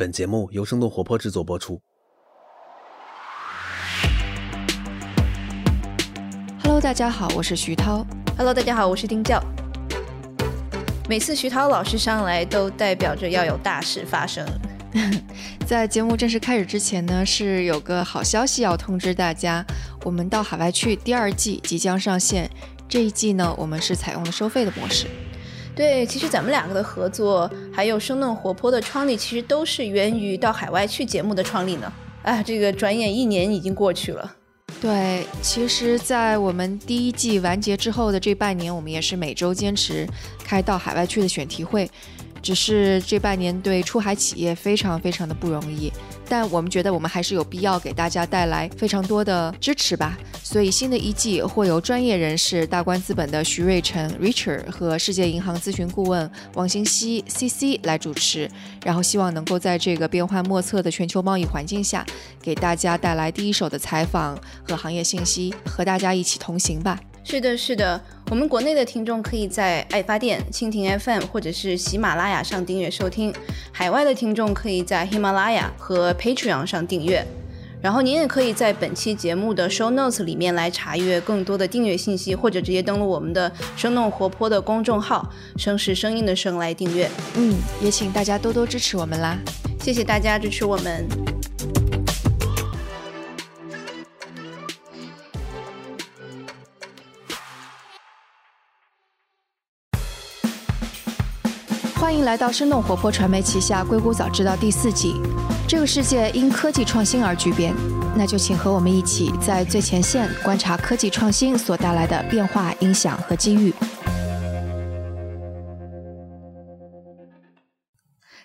本节目由生动活泼制作播出。Hello，大家好，我是徐涛。Hello，大家好，我是丁教。每次徐涛老师上来，都代表着要有大事发生。在节目正式开始之前呢，是有个好消息要通知大家，我们到海外去第二季即将上线。这一季呢，我们是采用了收费的模式。对，其实咱们两个的合作，还有生动活泼的创立，其实都是源于到海外去节目的创立呢。啊，这个转眼一年已经过去了。对，其实，在我们第一季完结之后的这半年，我们也是每周坚持开到海外去的选题会。只是这半年对出海企业非常非常的不容易，但我们觉得我们还是有必要给大家带来非常多的支持吧。所以新的一季会由专业人士大观资本的徐瑞成 Richard 和世界银行咨询顾问王兴熙 CC 来主持，然后希望能够在这个变幻莫测的全球贸易环境下，给大家带来第一手的采访和行业信息，和大家一起同行吧。是的，是的，我们国内的听众可以在爱发电、蜻蜓 FM 或者是喜马拉雅上订阅收听；海外的听众可以在喜马拉雅和 Patreon 上订阅。然后您也可以在本期节目的 Show Notes 里面来查阅更多的订阅信息，或者直接登录我们的生动活泼的公众号“声是声音的声”来订阅。嗯，也请大家多多支持我们啦！谢谢大家支持我们。迎来到生动活泼传媒旗下《硅谷早知道》第四季。这个世界因科技创新而巨变，那就请和我们一起在最前线观察科技创新所带来的变化、影响和机遇。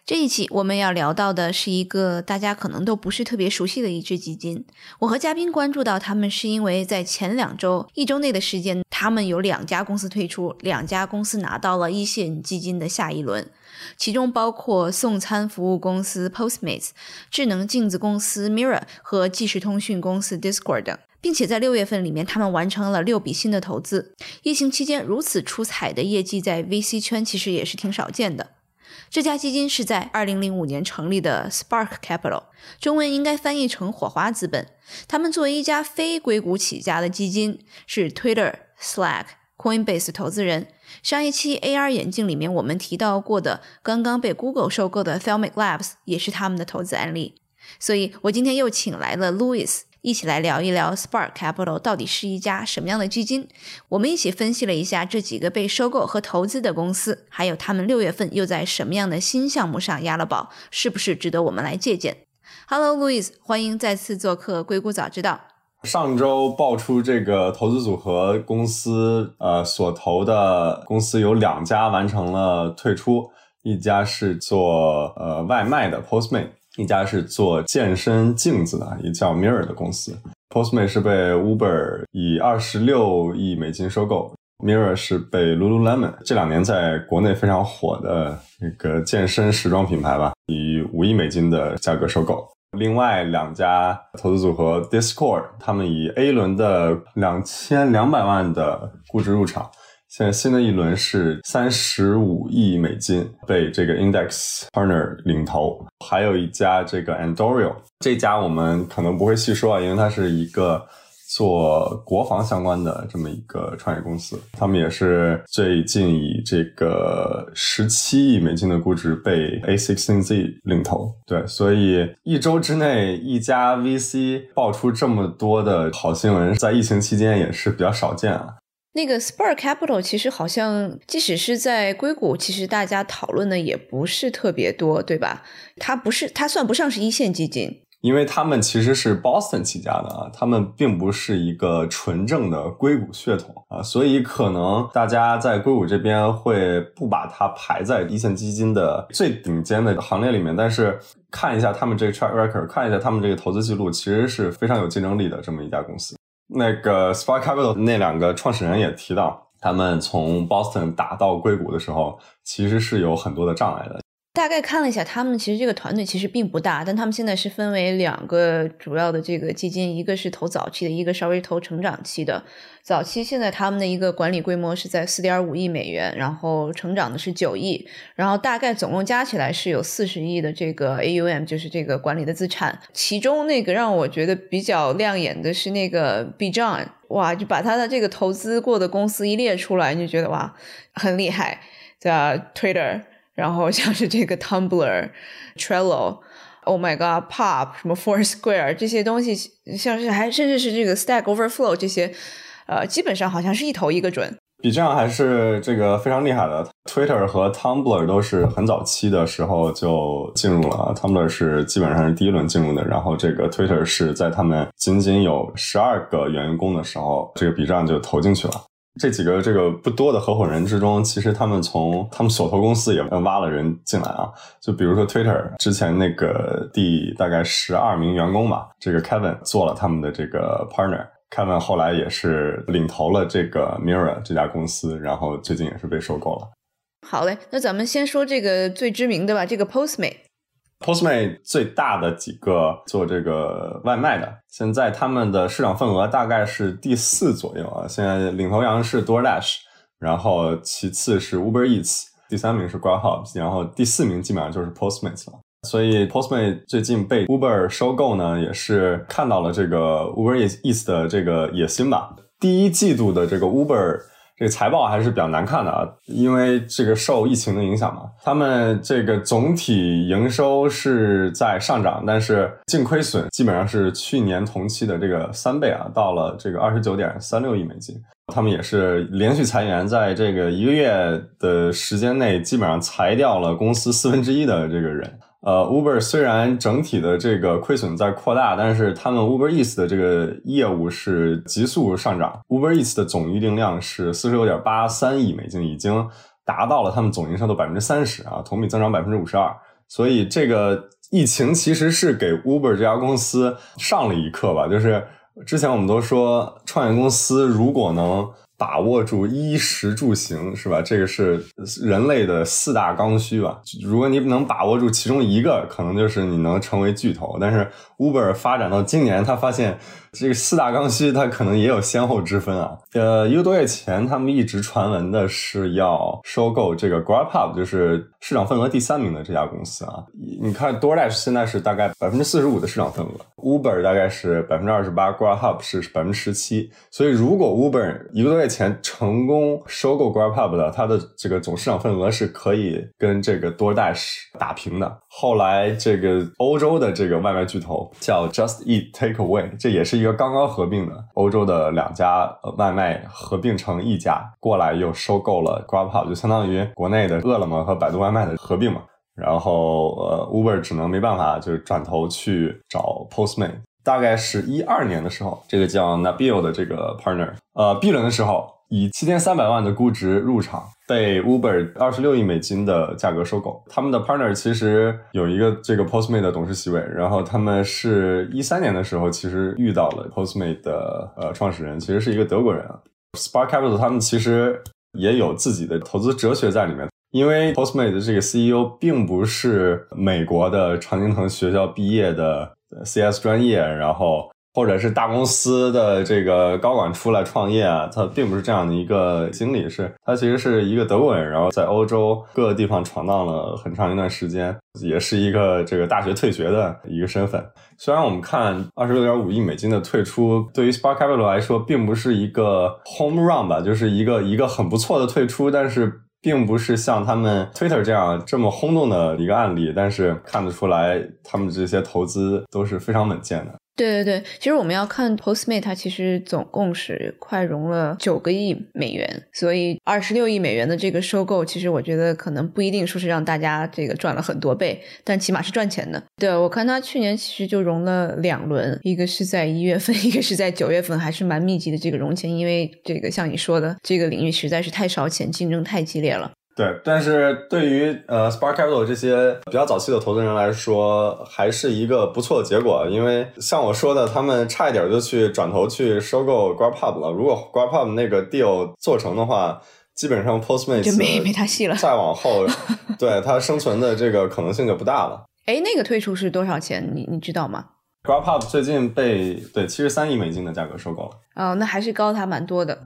这一期我们要聊到的是一个大家可能都不是特别熟悉的一支基金。我和嘉宾关注到他们，是因为在前两周、一周内的时间，他们有两家公司退出，两家公司拿到了一线基金的下一轮，其中包括送餐服务公司 Postmates、智能镜子公司 Mirror 和即时通讯公司 Discord 等。并且在六月份里面，他们完成了六笔新的投资。疫情期间如此出彩的业绩，在 VC 圈其实也是挺少见的。这家基金是在2005年成立的 Spark Capital，中文应该翻译成火花资本。他们作为一家非硅谷起家的基金，是 Twitter、Slack、Coinbase 投资人。上一期 AR 眼镜里面我们提到过的，刚刚被 Google 收购的 Thelmic Labs 也是他们的投资案例。所以我今天又请来了 Louis。一起来聊一聊 Spark Capital 到底是一家什么样的基金？我们一起分析了一下这几个被收购和投资的公司，还有他们六月份又在什么样的新项目上押了宝，是不是值得我们来借鉴？Hello, Louis，欢迎再次做客硅谷早知道。上周爆出这个投资组合公司，呃，所投的公司有两家完成了退出，一家是做呃外卖的 Postmate。一家是做健身镜子的，一叫 Mirror 的公司。Postmate 是被 Uber 以二十六亿美金收购，Mirror 是被 Lululemon 这两年在国内非常火的那个健身时装品牌吧，以五亿美金的价格收购。另外两家投资组合 Discord，他们以 A 轮的两千两百万的估值入场。现在新的一轮是三十五亿美金，被这个 Index Partner 领投，还有一家这个 Andoril，这家我们可能不会细说啊，因为它是一个做国防相关的这么一个创业公司，他们也是最近以这个十七亿美金的估值被 A16Z 领投。对，所以一周之内一家 VC 爆出这么多的好新闻，在疫情期间也是比较少见啊。那个 Spark Capital 其实好像，即使是在硅谷，其实大家讨论的也不是特别多，对吧？它不是，它算不上是一线基金，因为他们其实是 Boston 起家的啊，他们并不是一个纯正的硅谷血统啊，所以可能大家在硅谷这边会不把它排在一线基金的最顶尖的行列里面，但是看一下他们这个 track record，看一下他们这个投资记录，其实是非常有竞争力的这么一家公司。那个 Spark Capital 那两个创始人也提到，他们从 Boston 打到硅谷的时候，其实是有很多的障碍的。大概看了一下，他们其实这个团队其实并不大，但他们现在是分为两个主要的这个基金，一个是投早期的，一个稍微投成长期的。早期现在他们的一个管理规模是在四点五亿美元，然后成长的是九亿，然后大概总共加起来是有四十亿的这个 AUM，就是这个管理的资产。其中那个让我觉得比较亮眼的是那个 B John，哇，就把他的这个投资过的公司一列出来，你就觉得哇，很厉害，叫 Twitter。然后像是这个 Tumblr、Trello、Oh my God、Pop、什么 Foursquare 这些东西，像是还甚至是这个 Stack Overflow 这些，呃，基本上好像是一头一个准。比这样还是这个非常厉害的。Twitter 和 Tumblr 都是很早期的时候就进入了，Tumblr 是基本上是第一轮进入的，然后这个 Twitter 是在他们仅仅有十二个员工的时候，这个 B 站就投进去了。这几个这个不多的合伙人之中，其实他们从他们所投公司也挖了人进来啊。就比如说 Twitter 之前那个第大概十二名员工吧，这个 Kevin 做了他们的这个 partner。Kevin 后来也是领投了这个 Mirror 这家公司，然后最近也是被收购了。好嘞，那咱们先说这个最知名的吧，这个 Postmate。Postmate 最大的几个做这个外卖的，现在他们的市场份额大概是第四左右啊。现在领头羊是 DoorDash，然后其次是 Uber Eats，第三名是 Grubhub，然后第四名基本上就是 Postmate 了。所以 Postmate 最近被 Uber 收购呢，也是看到了这个 Uber Eats 的这个野心吧。第一季度的这个 Uber。这个财报还是比较难看的啊，因为这个受疫情的影响嘛，他们这个总体营收是在上涨，但是净亏损基本上是去年同期的这个三倍啊，到了这个二十九点三六亿美金。他们也是连续裁员，在这个一个月的时间内，基本上裁掉了公司四分之一的这个人。呃，Uber 虽然整体的这个亏损在扩大，但是他们 Uber Eats 的这个业务是急速上涨。Uber Eats 的总预订量是四十六点八三亿美金，已经达到了他们总营收的百分之三十啊，同比增长百分之五十二。所以这个疫情其实是给 Uber 这家公司上了一课吧。就是之前我们都说，创业公司如果能。把握住衣食住行是吧？这个是人类的四大刚需吧。如果你能把握住其中一个，可能就是你能成为巨头。但是 Uber 发展到今年，他发现。这个四大刚需，它可能也有先后之分啊。呃，一个多月前，他们一直传闻的是要收购这个 GrabHub，就是市场份额第三名的这家公司啊。你看，DoorDash 现在是大概百分之四十五的市场份额，Uber 大概是百分之二十八，GrabHub 是百分之十七。所以，如果 Uber 一个多月前成功收购 GrabHub 的，它的这个总市场份额是可以跟这个 DoorDash 打平的。后来，这个欧洲的这个外卖巨头叫 Just Eat Takeaway，这也是一。个刚刚合并的欧洲的两家外卖合并成一家，过来又收购了 Grubhub，就相当于国内的饿了么和百度外卖的合并嘛。然后呃，Uber 只能没办法，就是转头去找 Postman。大概是一二年的时候，这个叫 Nabil 的这个 partner，呃，B 轮的时候。以七千三百万的估值入场，被 Uber 二十六亿美金的价格收购。他们的 partner 其实有一个这个 Postmate 的董事席位，然后他们是一三年的时候其实遇到了 Postmate 的呃创始人，其实是一个德国人啊。Spark Capital 他们其实也有自己的投资哲学在里面，因为 Postmate 的这个 CEO 并不是美国的常青藤学校毕业的 CS 专业，然后。或者是大公司的这个高管出来创业啊，他并不是这样的一个经历，是他其实是一个德国人，然后在欧洲各个地方闯荡了很长一段时间，也是一个这个大学退学的一个身份。虽然我们看二十六点五亿美金的退出，对于 Spark Capital 来说并不是一个 home run 吧，就是一个一个很不错的退出，但是并不是像他们 Twitter 这样这么轰动的一个案例，但是看得出来他们这些投资都是非常稳健的。对对对，其实我们要看 Postmate，它其实总共是快融了九个亿美元，所以二十六亿美元的这个收购，其实我觉得可能不一定说是让大家这个赚了很多倍，但起码是赚钱的。对我看他去年其实就融了两轮，一个是在一月份，一个是在九月份，还是蛮密集的这个融钱，因为这个像你说的，这个领域实在是太烧钱，竞争太激烈了。对，但是对于呃 Spark Capital 这些比较早期的投资人来说，还是一个不错的结果。因为像我说的，他们差一点就去转头去收购 Grubhub 了。如果 Grubhub 那个 deal 做成的话，基本上 Postmates 就没没他戏了。再往后，对它生存的这个可能性就不大了。哎，那个退出是多少钱？你你知道吗？Grubhub 最近被对七十三亿美金的价格收购了。哦，那还是高它蛮多的。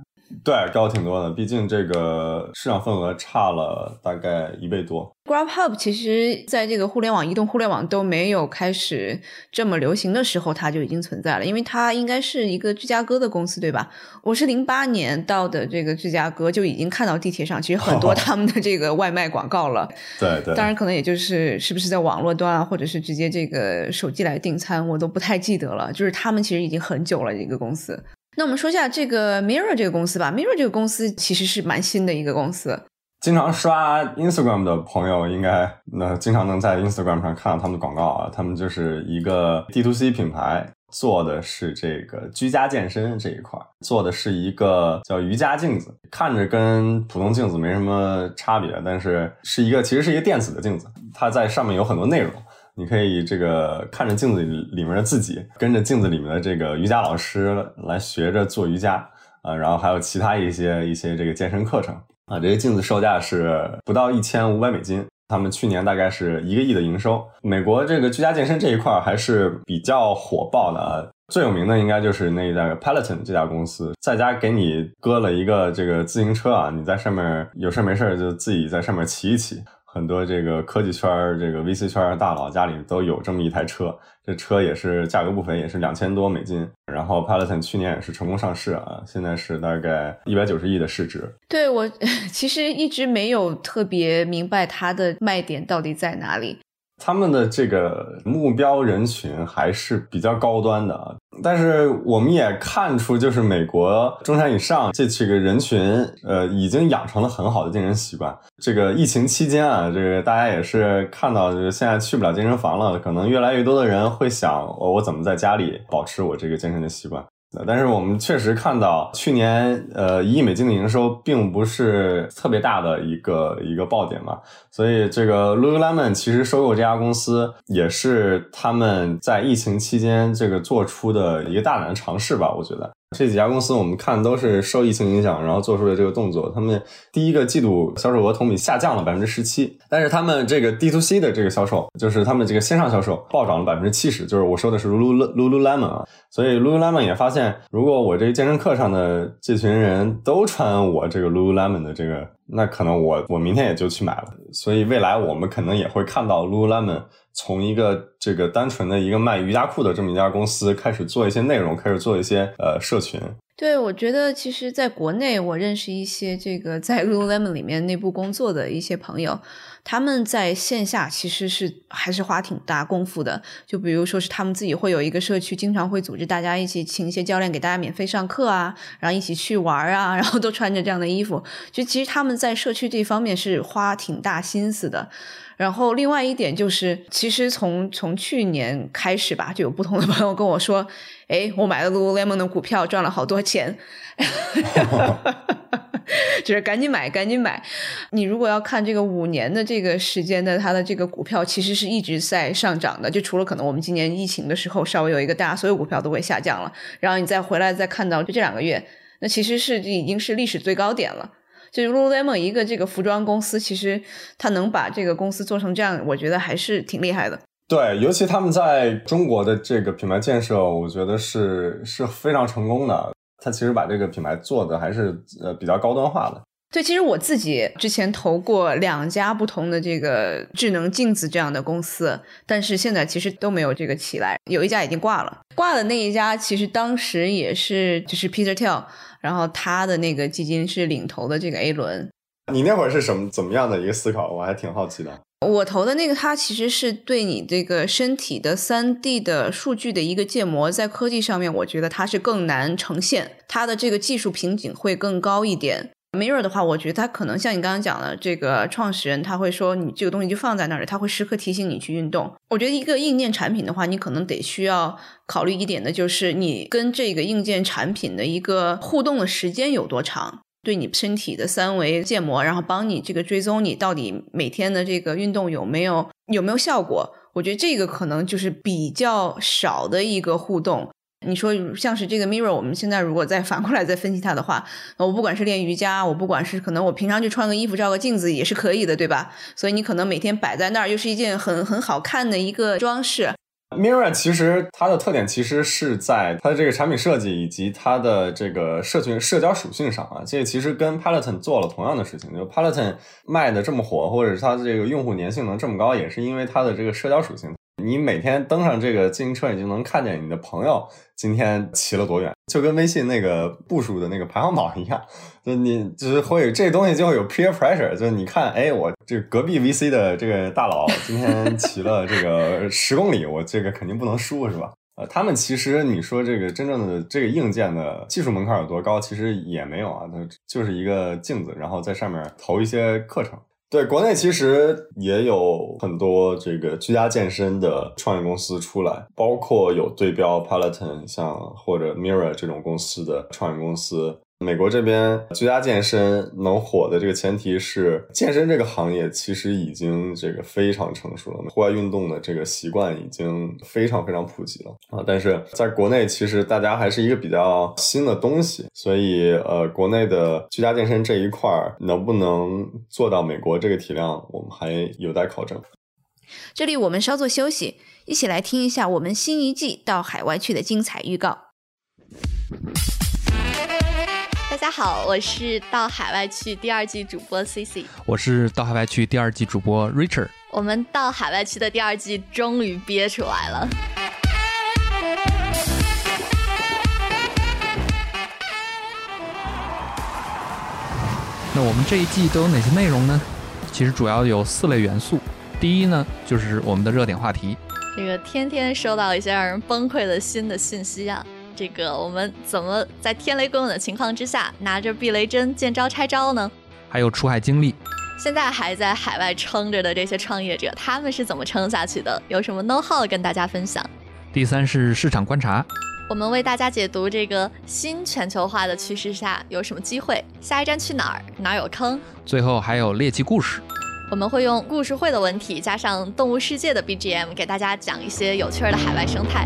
对，高挺多的，毕竟这个市场份额差了大概一倍多。GrabHub 其实在这个互联网、移动互联网都没有开始这么流行的时候，它就已经存在了，因为它应该是一个芝加哥的公司，对吧？我是零八年到的这个芝加哥，就已经看到地铁上其实很多 他们的这个外卖广告了。对对，当然可能也就是是不是在网络端啊，或者是直接这个手机来订餐，我都不太记得了。就是他们其实已经很久了一个公司。那我们说一下这个 Mirror 这个公司吧。Mirror 这个公司其实是蛮新的一个公司。经常刷 Instagram 的朋友应该那经常能在 Instagram 上看到他们的广告啊。他们就是一个 D to C 品牌，做的是这个居家健身这一块，做的是一个叫瑜伽镜子，看着跟普通镜子没什么差别，但是是一个其实是一个电子的镜子，它在上面有很多内容。你可以这个看着镜子里面的自己，跟着镜子里面的这个瑜伽老师来学着做瑜伽啊，然后还有其他一些一些这个健身课程啊。这些镜子售价是不到一千五百美金，他们去年大概是一个亿的营收。美国这个居家健身这一块还是比较火爆的啊，最有名的应该就是那一家 Peloton 这家公司，在家给你搁了一个这个自行车啊，你在上面有事没事就自己在上面骑一骑。很多这个科技圈儿、这个 VC 圈儿大佬家里都有这么一台车，这车也是价格不菲，也是两千多美金。然后 Peloton 去年也是成功上市啊，现在是大概一百九十亿的市值。对我 其实一直没有特别明白它的卖点到底在哪里。他们的这个目标人群还是比较高端的，但是我们也看出，就是美国中产以上这几个人群，呃，已经养成了很好的健身习惯。这个疫情期间啊，这个大家也是看到，就是现在去不了健身房了，可能越来越多的人会想，我我怎么在家里保持我这个健身的习惯。但是我们确实看到，去年呃一亿美金的营收并不是特别大的一个一个爆点嘛，所以这个 Lululemon 其实收购这家公司也是他们在疫情期间这个做出的一个大胆的尝试吧，我觉得。这几家公司我们看都是受疫情影响，然后做出了这个动作。他们第一个季度销售额同比下降了百分之十七，但是他们这个 D to C 的这个销售，就是他们这个线上销售暴涨了百分之七十。就是我说的是 Lulu Lululemon 啊，所以 Lululemon 也发现，如果我这个健身课上的这群人都穿我这个 Lululemon 的这个，那可能我我明天也就去买了。所以未来我们可能也会看到 Lululemon。从一个这个单纯的一个卖瑜伽裤的这么一家公司开始做一些内容，开始做一些呃社群。对，我觉得其实在国内，我认识一些这个在 Lululemon 里面内部工作的一些朋友，他们在线下其实是还是花挺大功夫的。就比如说是他们自己会有一个社区，经常会组织大家一起请一些教练给大家免费上课啊，然后一起去玩啊，然后都穿着这样的衣服。就其实他们在社区这方面是花挺大心思的。然后另外一点就是，其实从从去年开始吧，就有不同的朋友跟我说：“哎，我买了 Lululemon 的股票，赚了好多钱。”哈哈哈就是赶紧买，赶紧买！你如果要看这个五年的这个时间的它的这个股票，其实是一直在上涨的。就除了可能我们今年疫情的时候稍微有一个大所有股票都会下降了，然后你再回来再看到就这两个月，那其实是已经是历史最高点了。就是 Lululemon 一个这个服装公司，其实它能把这个公司做成这样，我觉得还是挺厉害的。对，尤其他们在中国的这个品牌建设，我觉得是是非常成功的。他其实把这个品牌做的还是呃比较高端化的。对，其实我自己之前投过两家不同的这个智能镜子这样的公司，但是现在其实都没有这个起来。有一家已经挂了，挂的那一家其实当时也是就是 Peter Thiel。然后他的那个基金是领投的这个 A 轮，你那会儿是什么怎么样的一个思考？我还挺好奇的。我投的那个，它其实是对你这个身体的三 D 的数据的一个建模，在科技上面，我觉得它是更难呈现，它的这个技术瓶颈会更高一点。Mirror 的话，我觉得它可能像你刚刚讲的，这个创始人他会说，你这个东西就放在那里，他会时刻提醒你去运动。我觉得一个硬件产品的话，你可能得需要考虑一点的就是，你跟这个硬件产品的一个互动的时间有多长，对你身体的三维建模，然后帮你这个追踪你到底每天的这个运动有没有有没有效果。我觉得这个可能就是比较少的一个互动。你说像是这个 Mirror，我们现在如果再反过来再分析它的话，我不管是练瑜伽，我不管是可能我平常就穿个衣服照个镜子也是可以的，对吧？所以你可能每天摆在那儿，又是一件很很好看的一个装饰。Mirror 其实它的特点其实是在它的这个产品设计以及它的这个社群社交属性上啊，这其实跟 Peloton 做了同样的事情。就 Peloton 卖的这么火，或者是它的这个用户粘性能这么高，也是因为它的这个社交属性。你每天登上这个自行车，你就能看见你的朋友今天骑了多远，就跟微信那个步数的那个排行榜一样。就你就是会这东西就会有 peer pressure，就是你看，哎，我这隔壁 VC 的这个大佬今天骑了这个十公里，我这个肯定不能输，是吧？呃，他们其实你说这个真正的这个硬件的技术门槛有多高，其实也没有啊，它就是一个镜子，然后在上面投一些课程。对，国内其实也有很多这个居家健身的创业公司出来，包括有对标 Peloton 像或者 Mirror 这种公司的创业公司。美国这边居家健身能火的这个前提是，健身这个行业其实已经这个非常成熟了，户外运动的这个习惯已经非常非常普及了啊。但是在国内，其实大家还是一个比较新的东西，所以呃，国内的居家健身这一块儿能不能做到美国这个体量，我们还有待考证。这里我们稍作休息，一起来听一下我们新一季到海外去的精彩预告。大家好，我是到海外去第二季主播 C C，我是到海外去第二季主播 Richard。我们到海外去的第二季终于憋出来了。那我们这一季都有哪些内容呢？其实主要有四类元素。第一呢，就是我们的热点话题。这个天天收到一些让人崩溃的新的信息啊。这个我们怎么在天雷滚滚的情况之下，拿着避雷针见招拆招呢？还有出海经历，现在还在海外撑着的这些创业者，他们是怎么撑下去的？有什么 know how 跟大家分享？第三是市场观察，我们为大家解读这个新全球化的趋势下有什么机会，下一站去哪儿，哪儿有坑？最后还有猎奇故事，我们会用故事会的文体加上动物世界的 BGM，给大家讲一些有趣的海外生态。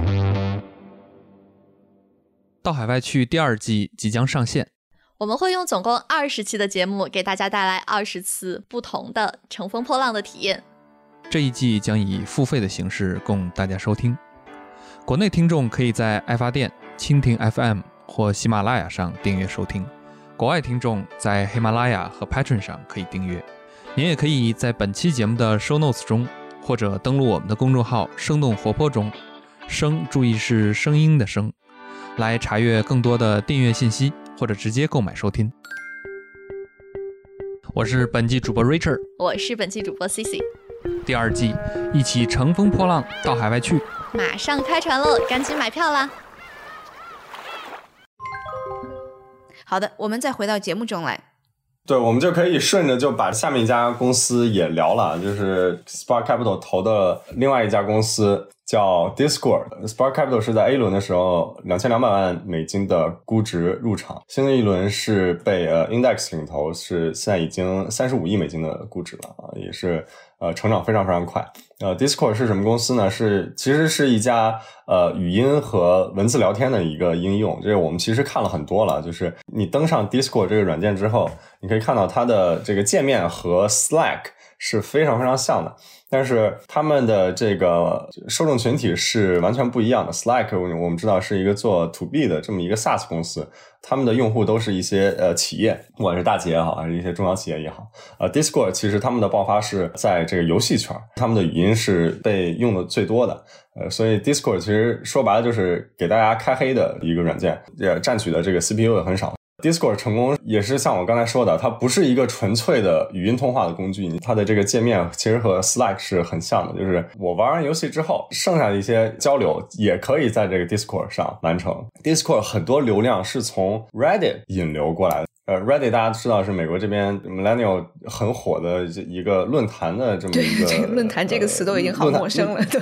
到海外去第二季即将上线，我们会用总共二十期的节目给大家带来二十次不同的乘风破浪的体验。这一季将以付费的形式供大家收听，国内听众可以在爱发电、蜻蜓 FM 或喜马拉雅上订阅收听，国外听众在喜马拉雅和 Patreon 上可以订阅。您也可以在本期节目的 Show Notes 中，或者登录我们的公众号“生动活泼”中，声注意是声音的声。来查阅更多的订阅信息，或者直接购买收听。我是本季主播 Richard，我是本季主播 Cici。第二季，一起乘风破浪到海外去，马上开船喽，赶紧买票啦！好的，我们再回到节目中来。对，我们就可以顺着就把下面一家公司也聊了，就是 Spark Capital 投的另外一家公司。叫 Discord，Spark Capital 是在 A 轮的时候两千两百万美金的估值入场，新的一轮是被呃 Index 领投，是现在已经三十五亿美金的估值了啊，也是呃成长非常非常快。呃，Discord 是什么公司呢？是其实是一家呃语音和文字聊天的一个应用。这个我们其实看了很多了，就是你登上 Discord 这个软件之后，你可以看到它的这个界面和 Slack 是非常非常像的。但是他们的这个受众群体是完全不一样的。Slack 我们知道是一个做 To B 的这么一个 SaaS 公司，他们的用户都是一些呃企业，不管是大企业也好，还是一些中小企业也好。呃，Discord 其实他们的爆发是在这个游戏圈，他们的语音是被用的最多的。呃，所以 Discord 其实说白了就是给大家开黑的一个软件，也占取的这个 CPU 也很少。Discord 成功也是像我刚才说的，它不是一个纯粹的语音通话的工具，它的这个界面其实和 Slack 是很像的，就是我玩完游戏之后，剩下的一些交流也可以在这个 Discord 上完成。Discord 很多流量是从 Reddit 引流过来的，呃，Reddit 大家知道是美国这边 Millennial 很火的一个论坛的这么一个。这个论坛这个词都已经好陌生了，对。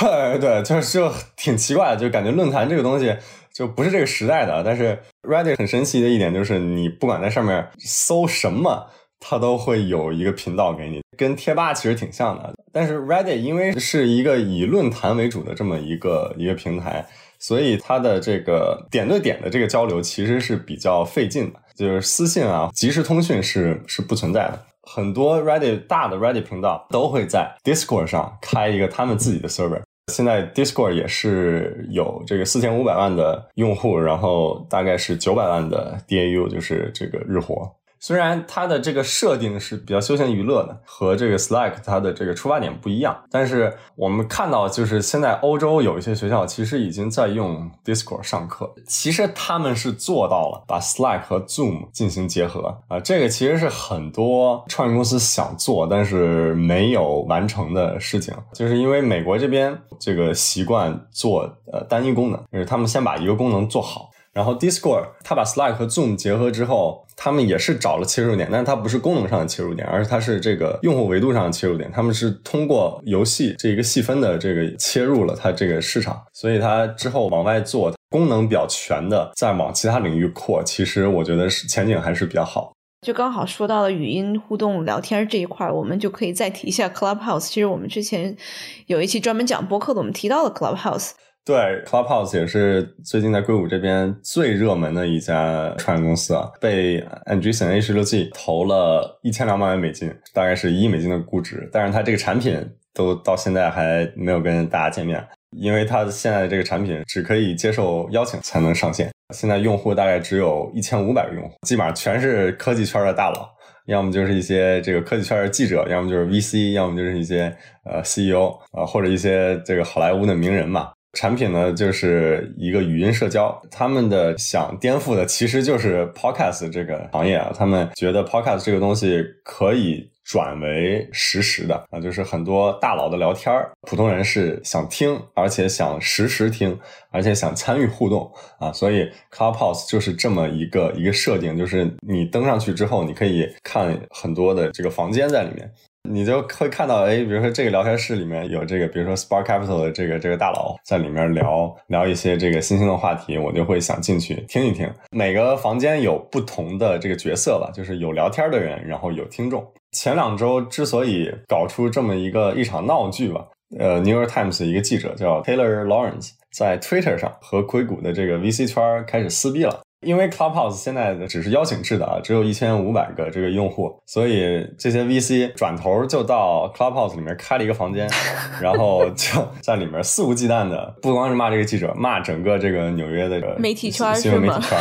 对对，就是就挺奇怪的，就感觉论坛这个东西。就不是这个时代的，但是 Reddit 很神奇的一点就是，你不管在上面搜什么，它都会有一个频道给你，跟贴吧其实挺像的。但是 Reddit 因为是一个以论坛为主的这么一个一个平台，所以它的这个点对点的这个交流其实是比较费劲的，就是私信啊、即时通讯是是不存在的。很多 Reddit 大的 Reddit 频道都会在 Discord 上开一个他们自己的 server。现在 Discord 也是有这个四千五百万的用户，然后大概是九百万的 DAU，就是这个日活。虽然它的这个设定是比较休闲娱乐的，和这个 Slack 它的这个出发点不一样，但是我们看到就是现在欧洲有一些学校其实已经在用 Discord 上课，其实他们是做到了把 Slack 和 Zoom 进行结合啊，这个其实是很多创业公司想做但是没有完成的事情，就是因为美国这边这个习惯做呃单一功能，就是他们先把一个功能做好。然后 Discord 它把 Slack 和 Zoom 结合之后，他们也是找了切入点，但是它不是功能上的切入点，而是它是这个用户维度上的切入点。他们是通过游戏这一个细分的这个切入了它这个市场，所以它之后往外做功能比较全的，再往其他领域扩，其实我觉得是前景还是比较好。就刚好说到了语音互动聊天这一块，我们就可以再提一下 Clubhouse。其实我们之前有一期专门讲播客的，我们提到了 Clubhouse。对，Clubhouse 也是最近在硅谷这边最热门的一家创业公司啊，被 Andreessen A 十六 G 投了一千两百万美金，大概是一亿美金的估值。但是它这个产品都到现在还没有跟大家见面，因为它现在这个产品只可以接受邀请才能上线。现在用户大概只有一千五百个用户，基本上全是科技圈的大佬，要么就是一些这个科技圈的记者，要么就是 VC，要么就是一些呃 CEO 啊，或者一些这个好莱坞的名人嘛。产品呢，就是一个语音社交。他们的想颠覆的其实就是 Podcast 这个行业啊。他们觉得 Podcast 这个东西可以转为实时的啊，就是很多大佬的聊天儿，普通人是想听，而且想实时听，而且想参与互动啊。所以 Clubhouse 就是这么一个一个设定，就是你登上去之后，你可以看很多的这个房间在里面。你就会看到，哎，比如说这个聊天室里面有这个，比如说 Spark Capital 的这个这个大佬在里面聊聊一些这个新兴的话题，我就会想进去听一听。每个房间有不同的这个角色吧，就是有聊天的人，然后有听众。前两周之所以搞出这么一个一场闹剧吧，呃，New York Times 一个记者叫 Taylor Lawrence 在 Twitter 上和硅谷的这个 VC 圈开始撕逼了。因为 Clubhouse 现在只是邀请制的啊，只有一千五百个这个用户，所以这些 VC 转头就到 Clubhouse 里面开了一个房间，然后就在里面肆无忌惮的，不光是骂这个记者，骂整个这个纽约的媒体圈新闻媒体圈，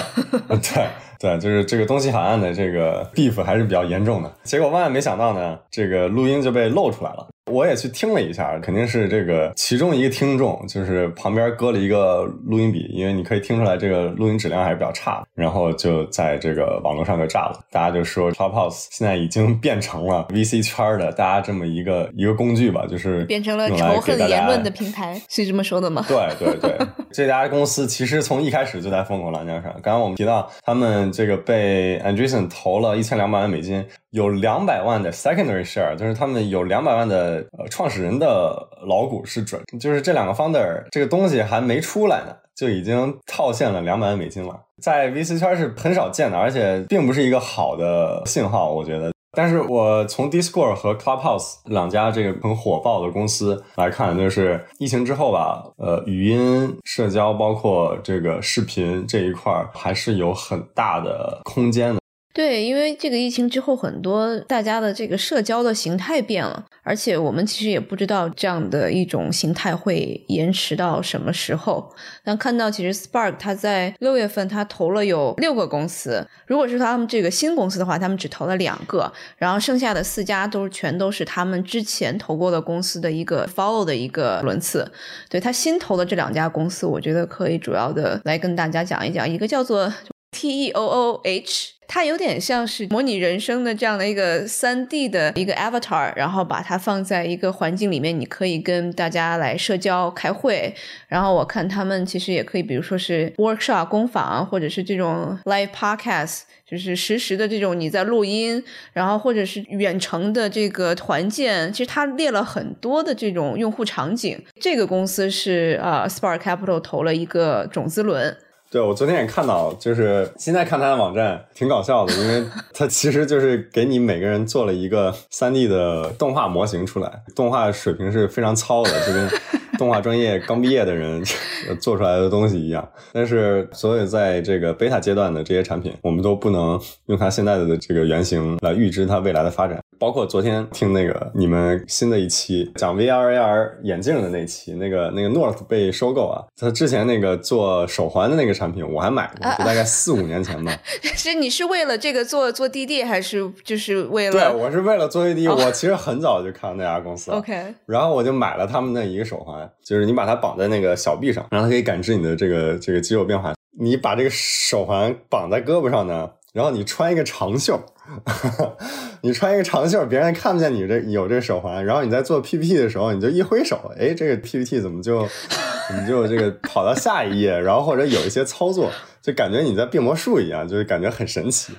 对对，就是这个东西海岸的这个 beef 还是比较严重的。结果万万没想到呢，这个录音就被露出来了。我也去听了一下，肯定是这个其中一个听众，就是旁边搁了一个录音笔，因为你可以听出来这个录音质量还是比较差。然后就在这个网络上就炸了，大家就说 Clubhouse 现在已经变成了 VC 圈的大家这么一个一个工具吧，就是变成了仇恨言论的平台，是这么说的吗？对对对，这家公司其实从一开始就在风口浪尖上。刚刚我们提到他们这个被 Andreessen 投了一千两百万美金。有两百万的 secondary share，就是他们有两百万的呃创始人的老股是准，就是这两个 founder 这个东西还没出来呢，就已经套现了两百万美金了，在 VC 圈是很少见的，而且并不是一个好的信号，我觉得。但是我从 Discord 和 Clubhouse 两家这个很火爆的公司来看，就是疫情之后吧，呃，语音社交包括这个视频这一块还是有很大的空间的。对，因为这个疫情之后，很多大家的这个社交的形态变了，而且我们其实也不知道这样的一种形态会延迟到什么时候。但看到其实 Spark 它在六月份它投了有六个公司，如果是他们这个新公司的话，他们只投了两个，然后剩下的四家都全都是他们之前投过的公司的一个 follow 的一个轮次。对他新投的这两家公司，我觉得可以主要的来跟大家讲一讲，一个叫做 T E O O H。它有点像是模拟人生的这样的一个三 D 的一个 avatar，然后把它放在一个环境里面，你可以跟大家来社交、开会。然后我看他们其实也可以，比如说是 workshop 工坊，或者是这种 live podcast，就是实时的这种你在录音，然后或者是远程的这个团建。其实它列了很多的这种用户场景。这个公司是啊，Spark Capital 投了一个种子轮。对，我昨天也看到，就是现在看他的网站挺搞笑的，因为 他其实就是给你每个人做了一个三 D 的动画模型出来，动画水平是非常糙的，就跟 动画专业刚毕业的人 做出来的东西一样。但是，所有在这个 beta 阶段的这些产品，我们都不能用它现在的这个原型来预知它未来的发展。包括昨天听那个你们新的一期讲 VR AR 眼镜的那期，那个那个 North 被收购啊，他之前那个做手环的那个产品我还买过，就大概四五年前吧。是你是为了这个做做滴滴，还是就是为了？对，我是为了做滴滴。我其实很早就看到那家公司，OK，然后我就买了他们那一个手环，就是你把它绑在那个小臂上，然后它可以感知你的这个这个肌肉变化。你把这个手环绑在胳膊上呢，然后你穿一个长袖。你穿一个长袖，别人看不见你这有这手环，然后你在做 PPT 的时候，你就一挥手，哎，这个 PPT 怎么就 怎么就这个跑到下一页，然后或者有一些操作。就感觉你在变魔术一样，就是感觉很神奇。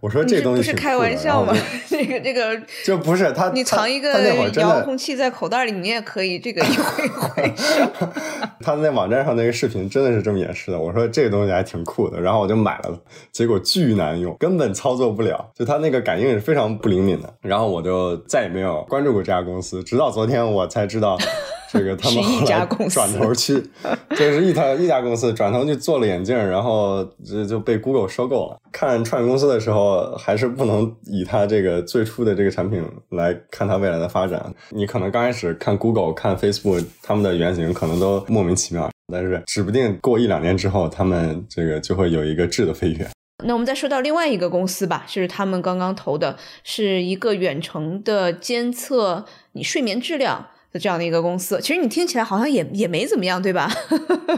我说这东西不是开玩笑吗？这个这个就不是他，你藏一个遥控器在口袋里，你也可以这个一挥挥手。他那网站上那个视频真的是这么演示的。我说这个东西还挺酷的，然后我就买了，结果巨难用，根本操作不了。就他那个感应是非常不灵敏的。然后我就再也没有关注过这家公司，直到昨天我才知道。这个他们后来转头去，这是一家一家公司 转头去做了眼镜，然后这就被 Google 收购了。看创业公司的时候，还是不能以它这个最初的这个产品来看它未来的发展。你可能刚开始看 Google、看 Facebook，他们的原型可能都莫名其妙，但是指不定过一两年之后，他们这个就会有一个质的飞跃。那我们再说到另外一个公司吧，就是他们刚刚投的是一个远程的监测你睡眠质量。的这样的一个公司，其实你听起来好像也也没怎么样，对吧？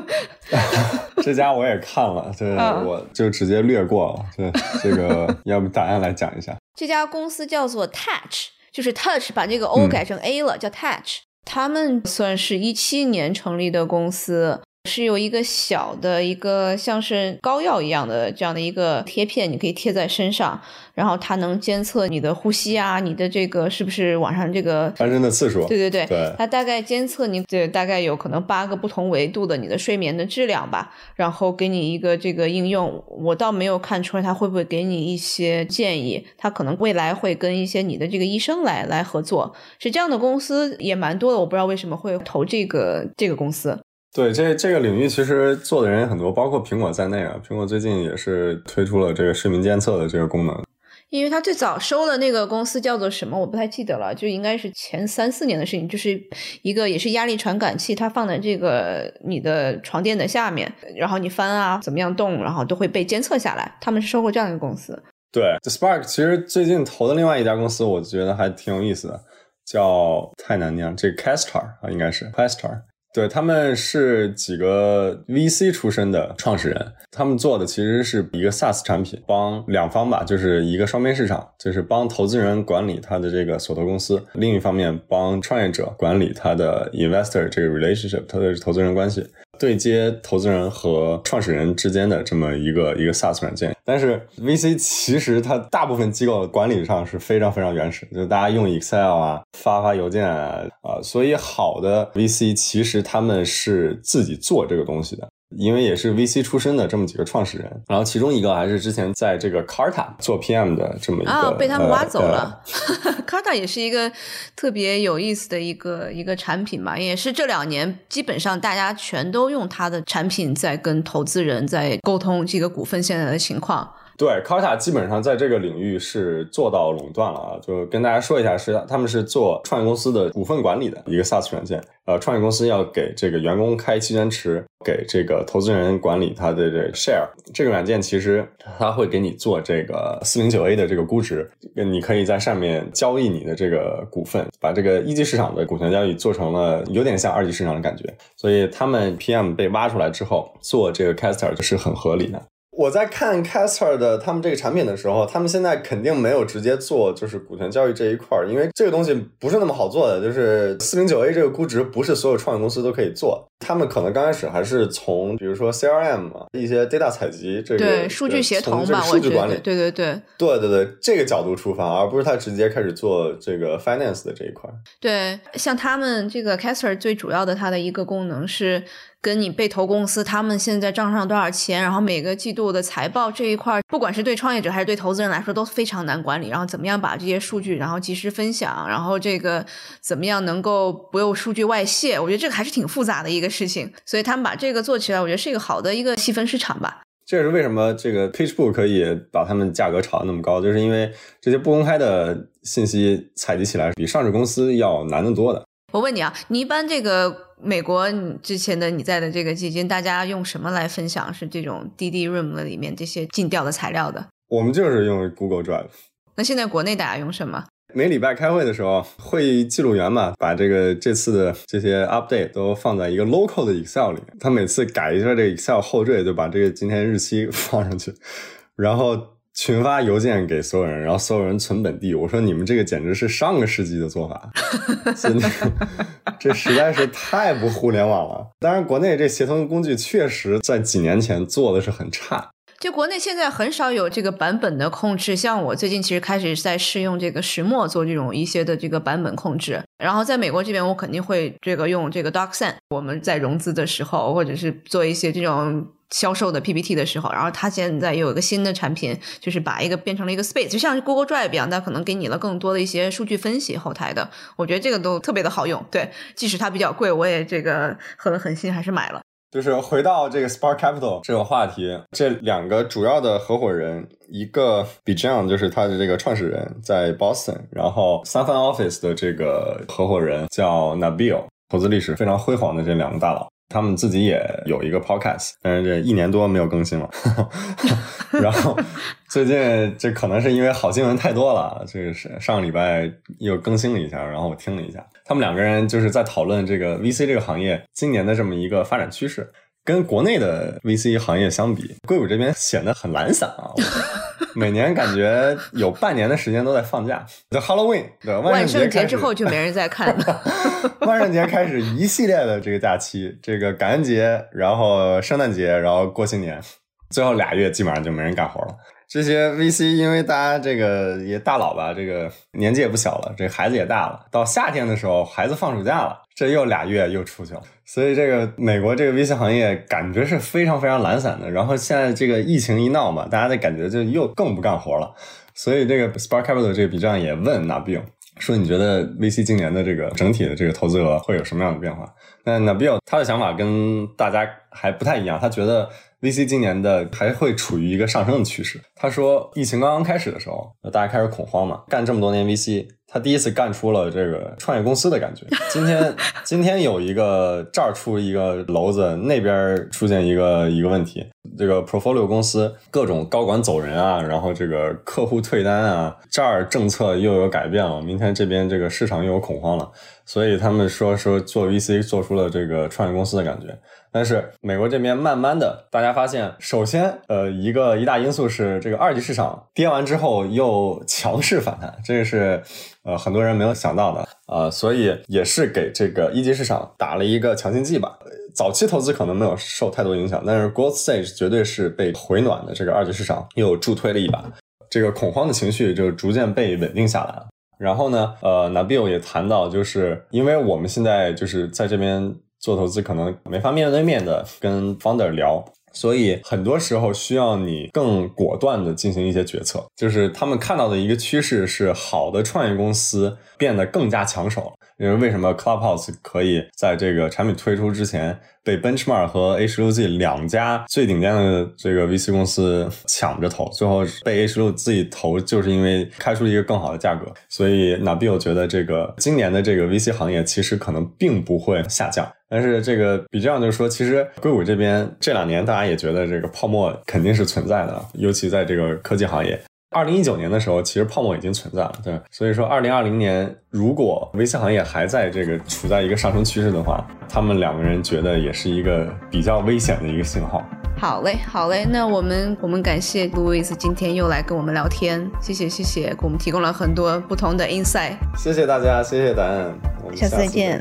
这家我也看了，这我就直接略过了。这这个，要不大家来讲一下？这家公司叫做 Touch，就是 Touch 把这个 O 改成 A 了，叫 Touch。他们算是一七年成立的公司。是有一个小的一个像是膏药一样的这样的一个贴片，你可以贴在身上，然后它能监测你的呼吸啊，你的这个是不是晚上这个翻身的次数？对对对，它大概监测你对大概有可能八个不同维度的你的睡眠的质量吧，然后给你一个这个应用。我倒没有看出来它会不会给你一些建议，它可能未来会跟一些你的这个医生来来合作。是这样的公司也蛮多的，我不知道为什么会投这个这个公司。对，这这个领域其实做的人也很多，包括苹果在内啊。苹果最近也是推出了这个睡眠监测的这个功能。因为它最早收的那个公司叫做什么，我不太记得了，就应该是前三四年的事情，就是一个也是压力传感器，它放在这个你的床垫的下面，然后你翻啊怎么样动，然后都会被监测下来。他们是收购这样一个公司。对，Spark 其实最近投的另外一家公司，我觉得还挺有意思的，叫太难念，这个 Castar 啊，应该是 Castar。对，他们是几个 VC 出身的创始人，他们做的其实是一个 SaaS 产品，帮两方吧，就是一个双边市场，就是帮投资人管理他的这个所投公司，另一方面帮创业者管理他的 investor 这个 relationship，特别是投资人关系。对接投资人和创始人之间的这么一个一个 SaaS 软件，但是 VC 其实它大部分机构的管理上是非常非常原始，就大家用 Excel 啊，发发邮件啊，啊，所以好的 VC 其实他们是自己做这个东西的。因为也是 VC 出身的这么几个创始人，然后其中一个还是之前在这个 Carta 做 PM 的这么一个，啊，被他们挖走了。Carta 也是一个特别有意思的一个一个产品吧，也是这两年基本上大家全都用它的产品在跟投资人在沟通这个股份现在的情况。对，Carta 基本上在这个领域是做到垄断了啊！就跟大家说一下，是他们是做创业公司的股份管理的一个 SaaS 软件。呃，创业公司要给这个员工开期权池，给这个投资人管理他的这 share。这个软件其实它会给你做这个四零九 A 的这个估值，你可以在上面交易你的这个股份，把这个一级市场的股权交易做成了有点像二级市场的感觉。所以他们 PM 被挖出来之后，做这个 Caster 就是很合理的。我在看 Caster 的他们这个产品的时候，他们现在肯定没有直接做就是股权交易这一块儿，因为这个东西不是那么好做的。就是四零九 A 这个估值不是所有创业公司都可以做，他们可能刚开始还是从比如说 CRM 一些 data 采集这个对数据协同吧，数据管理，对对对对对对这个角度出发，而不是他直接开始做这个 finance 的这一块。对，像他们这个 Caster 最主要的它的一个功能是。跟你被投公司他们现在账上多少钱，然后每个季度的财报这一块，不管是对创业者还是对投资人来说都非常难管理。然后怎么样把这些数据然后及时分享，然后这个怎么样能够不用数据外泄？我觉得这个还是挺复杂的一个事情。所以他们把这个做起来，我觉得是一个好的一个细分市场吧。这也是为什么这个 PitchBook 可以把他们价格炒得那么高，就是因为这些不公开的信息采集起来比上市公司要难得多的。我问你啊，你一般这个美国你之前的你在的这个基金，大家用什么来分享？是这种 DD Room 里面这些尽调的材料的？我们就是用 Google Drive。那现在国内大家用什么？每礼拜开会的时候，会议记录员嘛，把这个这次的这些 update 都放在一个 local 的 Excel 里面。他每次改一下这个 Excel 后缀，就把这个今天日期 放上去，然后群发邮件给所有人，然后所有人存本地。我说你们这个简直是上个世纪的做法，这实在是太不互联网了。当然，国内这协同工具确实在几年前做的是很差。就国内现在很少有这个版本的控制，像我最近其实开始在试用这个石墨做这种一些的这个版本控制。然后在美国这边，我肯定会这个用这个 DocSend。我们在融资的时候，或者是做一些这种销售的 PPT 的时候，然后他现在有一个新的产品，就是把一个变成了一个 Space，就像 Google Drive 一样，它可能给你了更多的一些数据分析后台的。我觉得这个都特别的好用。对，即使它比较贵，我也这个狠了狠心还是买了。就是回到这个 Spark Capital 这个话题，这两个主要的合伙人，一个 Bijan 就是他的这个创始人，在 Boston，然后 safan Office 的这个合伙人叫 Nabil，投资历史非常辉煌的这两个大佬。他们自己也有一个 podcast，但是这一年多没有更新了。然后最近这可能是因为好新闻太多了，这个是上个礼拜又更新了一下，然后我听了一下，他们两个人就是在讨论这个 VC 这个行业今年的这么一个发展趋势。跟国内的 VC 行业相比，硅谷这边显得很懒散啊。每年感觉有半年的时间都在放假，就 Halloween，对万圣节之后就没人再看了。万圣节开始一系列的这个假期，这个感恩节，然后圣诞节，然后过新年，最后俩月基本上就没人干活了。这些 VC 因为大家这个也大佬吧，这个年纪也不小了，这孩子也大了，到夏天的时候孩子放暑假了，这又俩月又出去了。所以这个美国这个 VC 行业感觉是非常非常懒散的。然后现在这个疫情一闹嘛，大家的感觉就又更不干活了。所以这个 Spark Capital 这个笔账也问那 Bill 说：“你觉得 VC 今年的这个整体的这个投资额会有什么样的变化？”那那 Bill 他的想法跟大家还不太一样，他觉得。VC 今年的还会处于一个上升的趋势。他说，疫情刚刚开始的时候，大家开始恐慌嘛。干这么多年 VC，他第一次干出了这个创业公司的感觉。今天，今天有一个这儿出一个篓子，那边出现一个一个问题。这个 portfolio 公司各种高管走人啊，然后这个客户退单啊，这儿政策又有改变了，明天这边这个市场又有恐慌了。所以他们说说做 VC 做出了这个创业公司的感觉。但是美国这边慢慢的，大家发现，首先，呃，一个一大因素是这个二级市场跌完之后又强势反弹，这个是呃很多人没有想到的啊，所以也是给这个一级市场打了一个强心剂吧。早期投资可能没有受太多影响，但是 growth stage 绝对是被回暖的这个二级市场又助推了一把，这个恐慌的情绪就逐渐被稳定下来了。然后呢，呃，Nabil 也谈到，就是因为我们现在就是在这边。做投资可能没法面对面的跟 founder 聊，所以很多时候需要你更果断的进行一些决策。就是他们看到的一个趋势是，好的创业公司变得更加抢手。因为为什么 Clubhouse 可以在这个产品推出之前被 Benchmark 和 H6Z 两家最顶尖的这个 VC 公司抢着投，最后被 H6 自己投，就是因为开出了一个更好的价格。所以 Nabil 觉得这个今年的这个 VC 行业其实可能并不会下降。但是这个比这样就是说，其实硅谷这边这两年大家也觉得这个泡沫肯定是存在的，尤其在这个科技行业。二零一九年的时候，其实泡沫已经存在了，对。所以说，二零二零年如果 VC 行业还在这个处在一个上升趋势的话，他们两个人觉得也是一个比较危险的一个信号。好嘞，好嘞，那我们我们感谢 Louis 今天又来跟我们聊天，谢谢谢谢，给我们提供了很多不同的 insight。谢谢大家，谢谢答案，我们下次再见。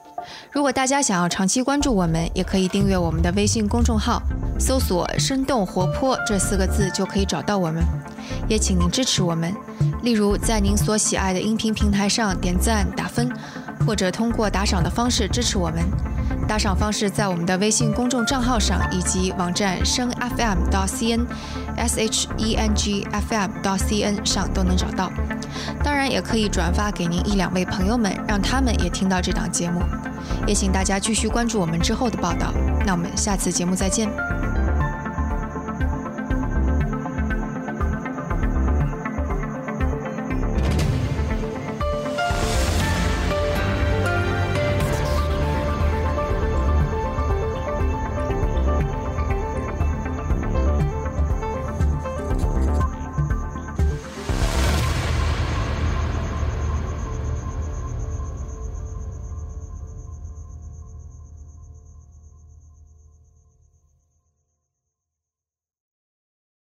如果大家想要长期关注我们，也可以订阅我们的微信公众号，搜索“生动活泼”这四个字就可以找到我们。也请您支持我们，例如在您所喜爱的音频平台上点赞打分，或者通过打赏的方式支持我们。打赏方式在我们的微信公众账号上以及网站声 FM 到 cn s h e n g f m 到 cn 上都能找到。当然，也可以转发给您一两位朋友们，让他们也听到这档节目。也请大家继续关注我们之后的报道。那我们下次节目再见。